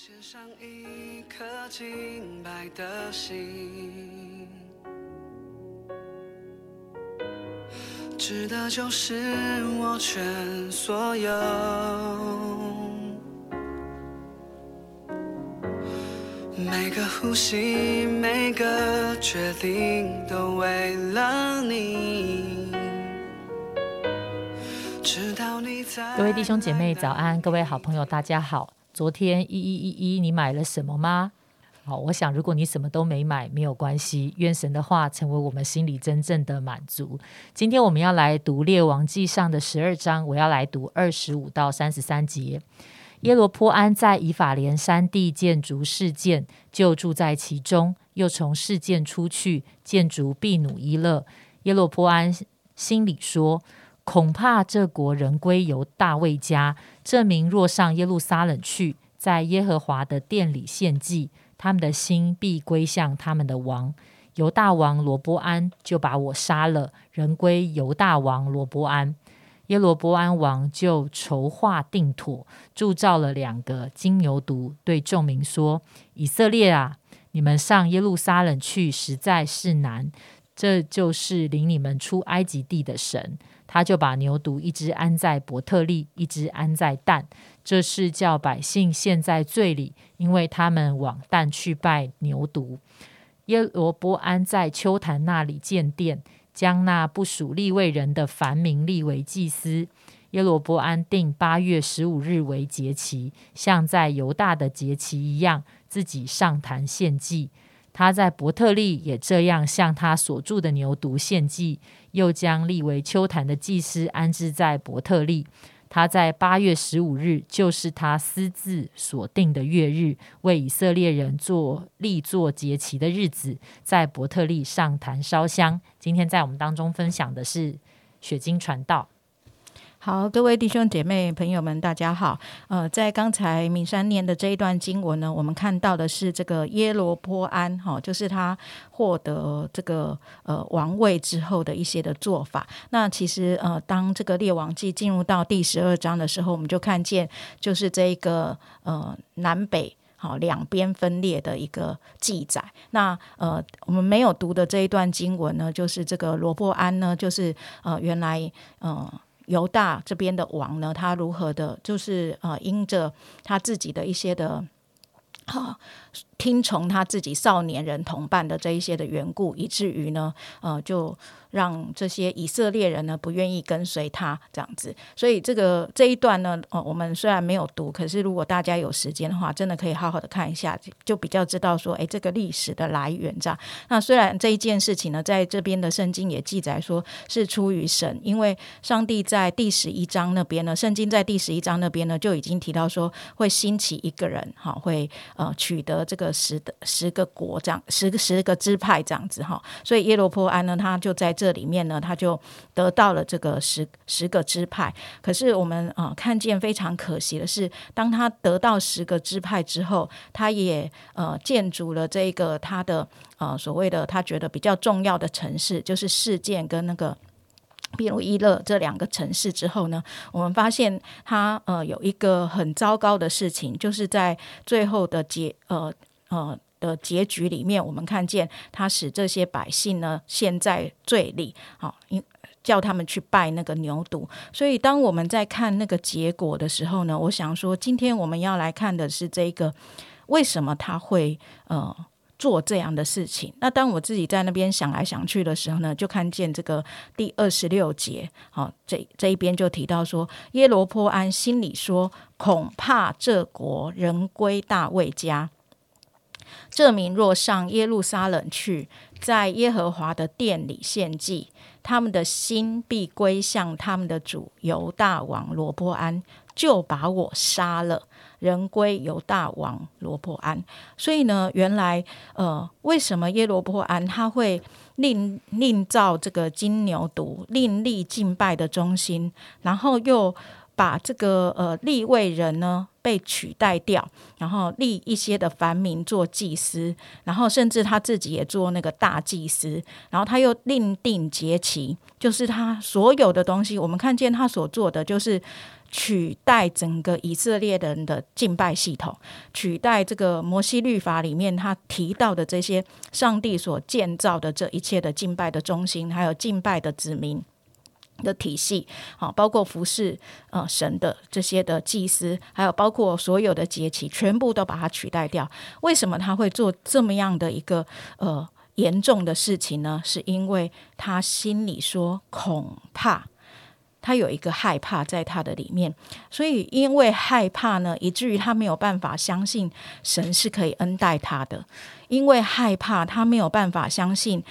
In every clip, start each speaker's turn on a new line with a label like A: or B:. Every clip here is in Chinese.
A: 献上一颗清白的心，值得就是我全所有。每个呼吸，每个决定，都为了你。直到你在
B: 各位弟兄姐妹早安，各位好朋友大家好。昨天一一一一，你买了什么吗？好，我想如果你什么都没买，没有关系。愿神的话成为我们心里真正的满足。今天我们要来读列王记上的十二章，我要来读二十五到三十三节。耶罗波安在以法莲山地建筑事件，就住在其中，又从事件出去建筑毕努伊勒。耶罗波安心里说。恐怕这国人归由大卫家，这名若上耶路撒冷去，在耶和华的殿里献祭，他们的心必归向他们的王。犹大王罗波安就把我杀了，人归犹大王罗波安。耶罗波安王就筹划定妥，铸造了两个金牛犊，对众民说：“以色列啊，你们上耶路撒冷去，实在是难。这就是领你们出埃及地的神。”他就把牛犊一只安在伯特利，一只安在但，这是叫百姓陷在罪里，因为他们往但去拜牛犊。耶罗波安在秋坛那里建殿，将那不属立位人的凡民立为祭司。耶罗波安定八月十五日为节期，像在犹大的节期一样，自己上坛献祭。他在伯特利也这样向他所住的牛犊献祭，又将立为秋坛的祭司安置在伯特利。他在八月十五日，就是他私自所定的月日，为以色列人做立作节期的日子，在伯特利上坛烧香。今天在我们当中分享的是雪晶传道。
C: 好，各位弟兄姐妹朋友们，大家好。呃，在刚才敏山念的这一段经文呢，我们看到的是这个耶罗波安，哈，就是他获得这个呃王位之后的一些的做法。那其实呃，当这个列王记进入到第十二章的时候，我们就看见就是这个呃南北好两边分裂的一个记载。那呃，我们没有读的这一段经文呢，就是这个罗伯安呢，就是呃原来呃。犹大这边的王呢，他如何的，就是呃，因着他自己的一些的，哈。听从他自己少年人同伴的这一些的缘故，以至于呢，呃，就让这些以色列人呢不愿意跟随他这样子。所以这个这一段呢，呃，我们虽然没有读，可是如果大家有时间的话，真的可以好好的看一下，就比较知道说，哎，这个历史的来源这样。那虽然这一件事情呢，在这边的圣经也记载说是出于神，因为上帝在第十一章那边呢，圣经在第十一章那边呢就已经提到说会兴起一个人，哈，会呃取得这个。十的十个国这样，十个十个支派这样子哈，所以耶罗波安呢，他就在这里面呢，他就得到了这个十十个支派。可是我们啊，看见非常可惜的是，当他得到十个支派之后，他也呃建筑了这个他的呃所谓的他觉得比较重要的城市，就是事件跟那个。比如伊勒这两个城市之后呢，我们发现他呃有一个很糟糕的事情，就是在最后的结呃呃的结局里面，我们看见他使这些百姓呢陷在罪里，好，因叫他们去拜那个牛犊。所以当我们在看那个结果的时候呢，我想说，今天我们要来看的是这个为什么他会呃。做这样的事情，那当我自己在那边想来想去的时候呢，就看见这个第二十六节，好，这这一边就提到说，耶罗坡安心里说，恐怕这国人归大卫家，这民若上耶路撒冷去，在耶和华的殿里献祭，他们的心必归向他们的主犹大王罗波安，就把我杀了。人归犹大王罗伯安，所以呢，原来呃，为什么耶罗伯安他会另另造这个金牛犊，另立敬拜的中心，然后又把这个呃立位人呢被取代掉，然后立一些的凡民做祭司，然后甚至他自己也做那个大祭司，然后他又另定节期，就是他所有的东西，我们看见他所做的就是。取代整个以色列人的敬拜系统，取代这个摩西律法里面他提到的这些上帝所建造的这一切的敬拜的中心，还有敬拜的子民。的体系，好，包括服侍呃神的这些的祭司，还有包括所有的节期，全部都把它取代掉。为什么他会做这么样的一个呃严重的事情呢？是因为他心里说恐怕，他有一个害怕在他的里面，所以因为害怕呢，以至于他没有办法相信神是可以恩待他的，因为害怕他没有办法相信。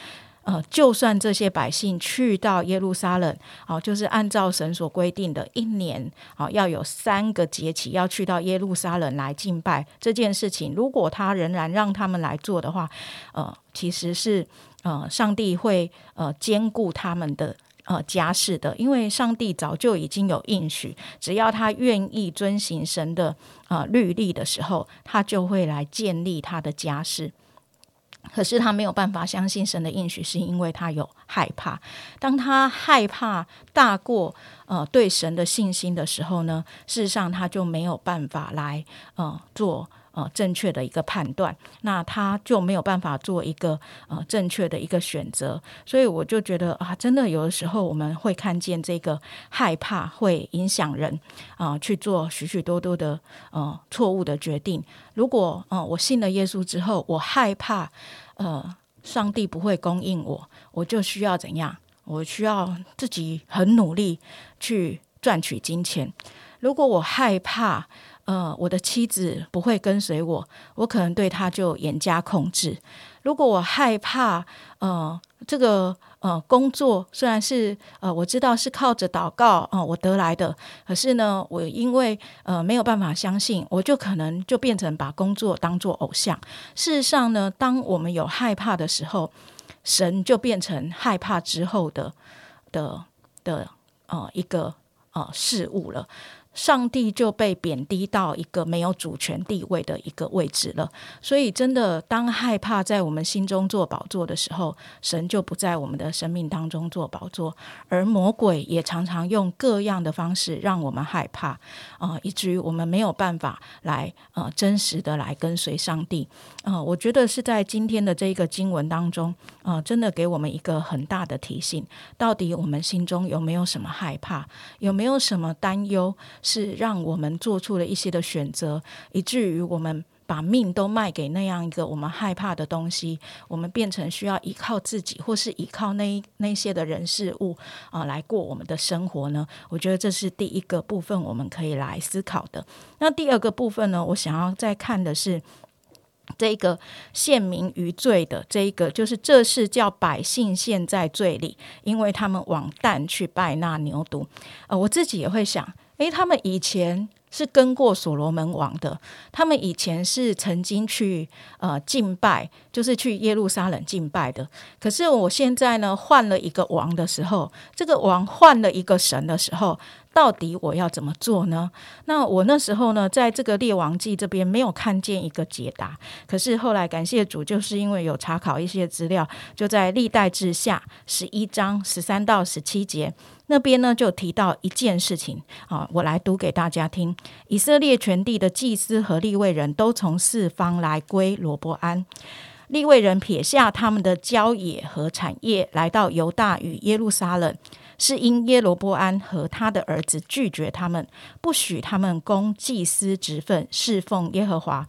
C: 呃，就算这些百姓去到耶路撒冷，哦，就是按照神所规定的，一年哦要有三个节期要去到耶路撒冷来敬拜这件事情，如果他仍然让他们来做的话，呃，其实是呃，上帝会呃兼顾他们的呃家事的，因为上帝早就已经有应许，只要他愿意遵行神的呃律例的时候，他就会来建立他的家事。可是他没有办法相信神的应许，是因为他有害怕。当他害怕大过呃对神的信心的时候呢，事实上他就没有办法来呃做。呃，正确的一个判断，那他就没有办法做一个呃正确的一个选择，所以我就觉得啊，真的有的时候我们会看见这个害怕会影响人啊去做许许多多的呃错误的决定。如果呃我信了耶稣之后，我害怕呃上帝不会供应我，我就需要怎样？我需要自己很努力去赚取金钱。如果我害怕，呃，我的妻子不会跟随我，我可能对她就严加控制。如果我害怕，呃，这个呃工作虽然是呃我知道是靠着祷告啊我得来的，可是呢，我因为呃没有办法相信，我就可能就变成把工作当做偶像。事实上呢，当我们有害怕的时候，神就变成害怕之后的的的呃一个呃事物了。上帝就被贬低到一个没有主权地位的一个位置了，所以真的，当害怕在我们心中做宝座的时候，神就不在我们的生命当中做宝座，而魔鬼也常常用各样的方式让我们害怕啊，以至于我们没有办法来呃真实的来跟随上帝啊。我觉得是在今天的这个经文当中啊，真的给我们一个很大的提醒：到底我们心中有没有什么害怕，有没有什么担忧？是让我们做出了一些的选择，以至于我们把命都卖给那样一个我们害怕的东西，我们变成需要依靠自己，或是依靠那那些的人事物啊来过我们的生活呢？我觉得这是第一个部分，我们可以来思考的。那第二个部分呢，我想要再看的是这个陷民于罪的这一个，就是这是叫百姓陷在罪里，因为他们往旦去拜那牛犊。呃，我自己也会想。诶，他们以前是跟过所罗门王的，他们以前是曾经去呃敬拜，就是去耶路撒冷敬拜的。可是我现在呢，换了一个王的时候，这个王换了一个神的时候。到底我要怎么做呢？那我那时候呢，在这个列王记这边没有看见一个解答。可是后来感谢主，就是因为有查考一些资料，就在历代志下十一章十三到十七节那边呢，就提到一件事情啊，我来读给大家听：以色列全地的祭司和立位人都从四方来归罗伯安，立位人撇下他们的郊野和产业，来到犹大与耶路撒冷。是因耶罗波安和他的儿子拒绝他们，不许他们供祭司职份，侍奉耶和华。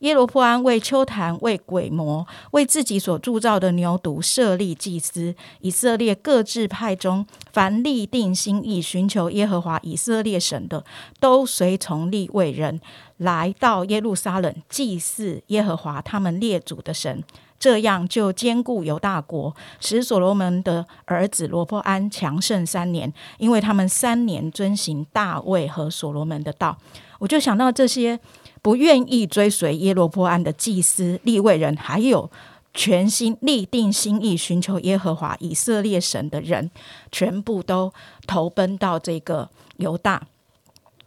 C: 耶罗波安为丘坛、为鬼魔、为自己所铸造的牛犊设立祭司。以色列各支派中，凡立定心意寻求耶和华以色列神的，都随从立位人来到耶路撒冷祭祀耶和华他们列祖的神。这样就兼顾犹大国，使所罗门的儿子罗伯安强盛三年，因为他们三年遵行大卫和所罗门的道。我就想到这些不愿意追随耶罗波安的祭司、立位人，还有全心立定心意寻求耶和华以色列神的人，全部都投奔到这个犹大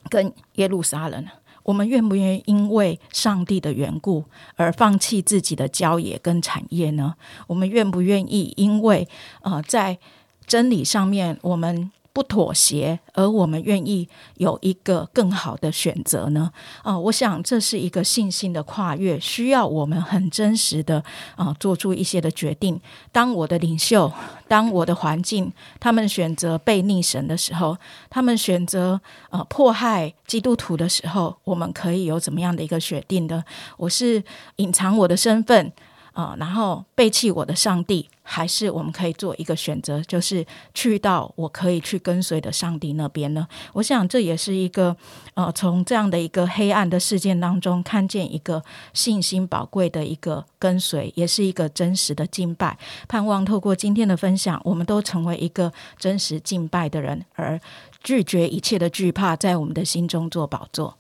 C: 跟耶路撒冷。我们愿不愿意因为上帝的缘故而放弃自己的郊野跟产业呢？我们愿不愿意因为呃在真理上面我们不妥协，而我们愿意有一个更好的选择呢？啊，我想这是一个信心的跨越，需要我们很真实的啊，做出一些的决定。当我的领袖，当我的环境，他们选择背逆神的时候，他们选择呃迫害基督徒的时候，我们可以有怎么样的一个决定的？我是隐藏我的身份。啊，然后背弃我的上帝，还是我们可以做一个选择，就是去到我可以去跟随的上帝那边呢？我想这也是一个呃，从这样的一个黑暗的事件当中，看见一个信心宝贵的一个跟随，也是一个真实的敬拜。盼望透过今天的分享，我们都成为一个真实敬拜的人，而拒绝一切的惧怕，在我们的心中做宝座。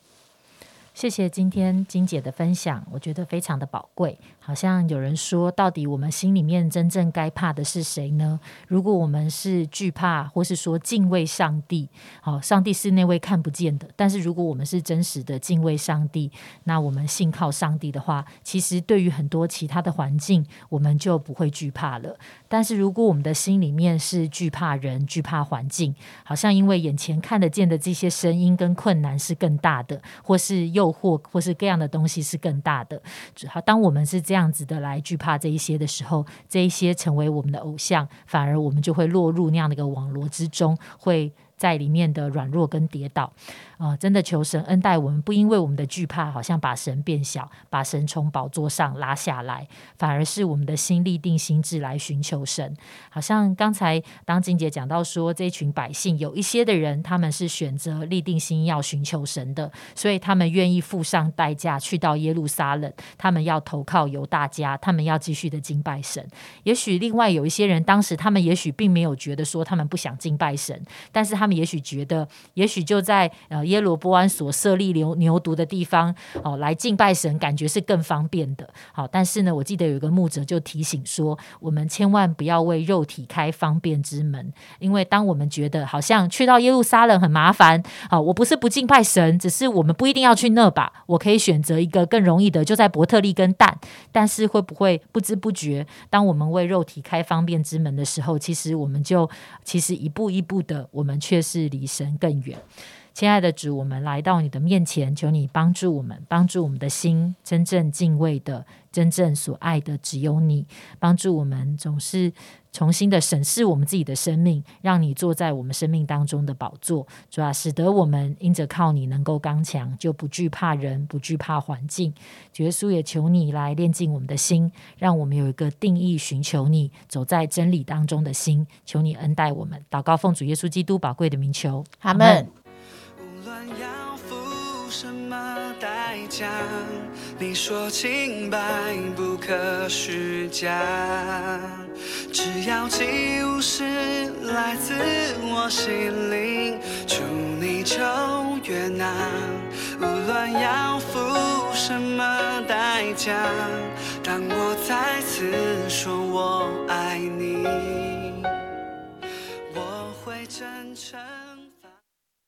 B: 谢谢今天金姐的分享，我觉得非常的宝贵。好像有人说，到底我们心里面真正该怕的是谁呢？如果我们是惧怕，或是说敬畏上帝，好，上帝是那位看不见的。但是如果我们是真实的敬畏上帝，那我们信靠上帝的话，其实对于很多其他的环境，我们就不会惧怕了。但是如果我们的心里面是惧怕人、惧怕环境，好像因为眼前看得见的这些声音跟困难是更大的，或是诱惑，或是各样的东西是更大的。好，当我们是这样。这样子的来惧怕这一些的时候，这一些成为我们的偶像，反而我们就会落入那样的一个网络之中，会。在里面的软弱跟跌倒，啊，真的求神恩待我们，不因为我们的惧怕，好像把神变小，把神从宝座上拉下来，反而是我们的心立定心智来寻求神。好像刚才当金姐讲到说，这群百姓有一些的人，他们是选择立定心要寻求神的，所以他们愿意付上代价去到耶路撒冷，他们要投靠犹大家，他们要继续的敬拜神。也许另外有一些人，当时他们也许并没有觉得说他们不想敬拜神，但是他们。也许觉得，也许就在呃耶罗波安所设立牛牛犊的地方哦，来敬拜神，感觉是更方便的。好，但是呢，我记得有一个牧者就提醒说，我们千万不要为肉体开方便之门，因为当我们觉得好像去到耶路撒冷很麻烦，好，我不是不敬拜神，只是我们不一定要去那吧，我可以选择一个更容易的，就在伯特利跟蛋。但是会不会不知不觉，当我们为肉体开方便之门的时候，其实我们就其实一步一步的，我们却。是离神更远，亲爱的主，我们来到你的面前，求你帮助我们，帮助我们的心真正敬畏的、真正所爱的只有你，帮助我们总是重新的审视我们自己的生命，让你坐在我们生命当中的宝座，主要使得我们因着靠你能够刚强，就不惧怕人，不惧怕环境。耶稣也求你来炼净我们的心，让我们有一个定义寻求你、走在真理当中的心。求你恩待我们，祷告奉主耶稣基督宝贵的名求，
C: 阿门。
A: 要付什么代价你说清白不可虚假，只要祭物是来自我心灵，求你就悦纳。无论要付什么代价，当我再次说我爱你，我会真诚。